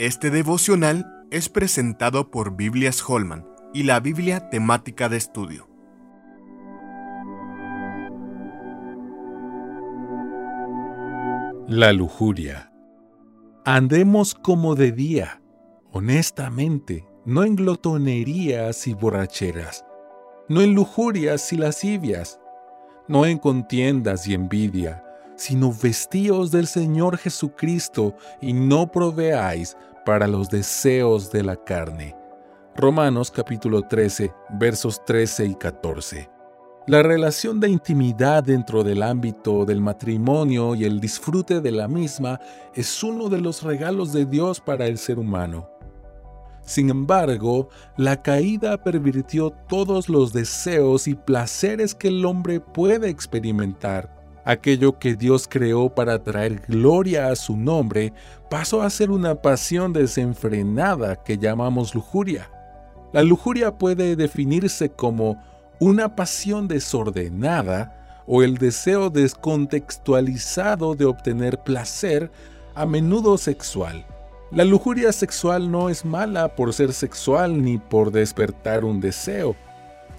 Este devocional es presentado por Biblias Holman y la Biblia temática de estudio. La lujuria. Andemos como de día, honestamente, no en glotonerías y borracheras, no en lujurias y lascivias, no en contiendas y envidia, sino vestíos del Señor Jesucristo y no proveáis para los deseos de la carne. Romanos capítulo 13, versos 13 y 14. La relación de intimidad dentro del ámbito del matrimonio y el disfrute de la misma es uno de los regalos de Dios para el ser humano. Sin embargo, la caída pervirtió todos los deseos y placeres que el hombre puede experimentar aquello que Dios creó para traer gloria a su nombre, pasó a ser una pasión desenfrenada que llamamos lujuria. La lujuria puede definirse como una pasión desordenada o el deseo descontextualizado de obtener placer, a menudo sexual. La lujuria sexual no es mala por ser sexual ni por despertar un deseo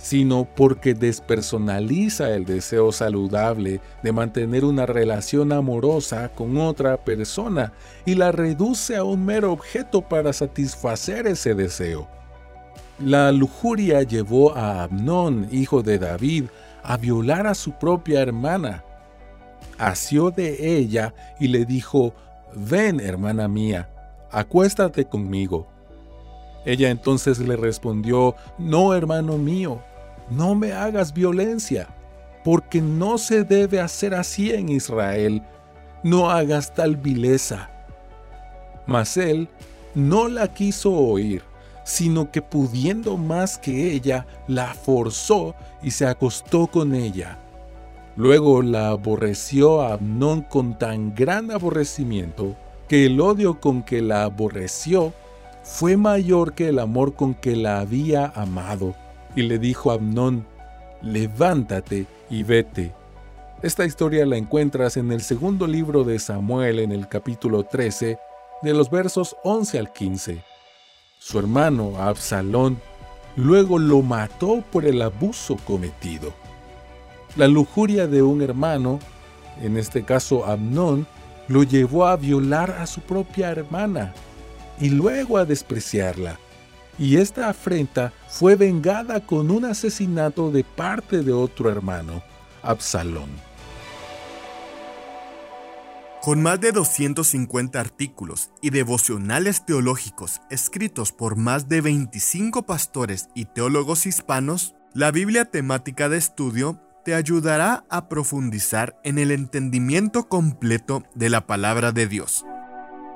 sino porque despersonaliza el deseo saludable de mantener una relación amorosa con otra persona y la reduce a un mero objeto para satisfacer ese deseo. La lujuria llevó a Amnón, hijo de David, a violar a su propia hermana. Asió de ella y le dijo, Ven, hermana mía, acuéstate conmigo. Ella entonces le respondió, No, hermano mío, no me hagas violencia, porque no se debe hacer así en Israel, no hagas tal vileza. Mas él no la quiso oír, sino que pudiendo más que ella, la forzó y se acostó con ella. Luego la aborreció a Amnón con tan gran aborrecimiento, que el odio con que la aborreció fue mayor que el amor con que la había amado y le dijo a Amnón, levántate y vete. Esta historia la encuentras en el segundo libro de Samuel en el capítulo 13, de los versos 11 al 15. Su hermano Absalón luego lo mató por el abuso cometido. La lujuria de un hermano, en este caso Amnón, lo llevó a violar a su propia hermana y luego a despreciarla y esta afrenta fue vengada con un asesinato de parte de otro hermano, Absalón. Con más de 250 artículos y devocionales teológicos escritos por más de 25 pastores y teólogos hispanos, la Biblia temática de estudio te ayudará a profundizar en el entendimiento completo de la palabra de Dios.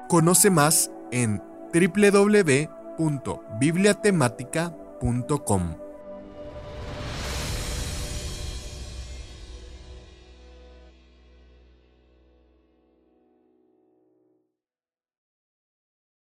Conoce más en www www.bibliatemática.com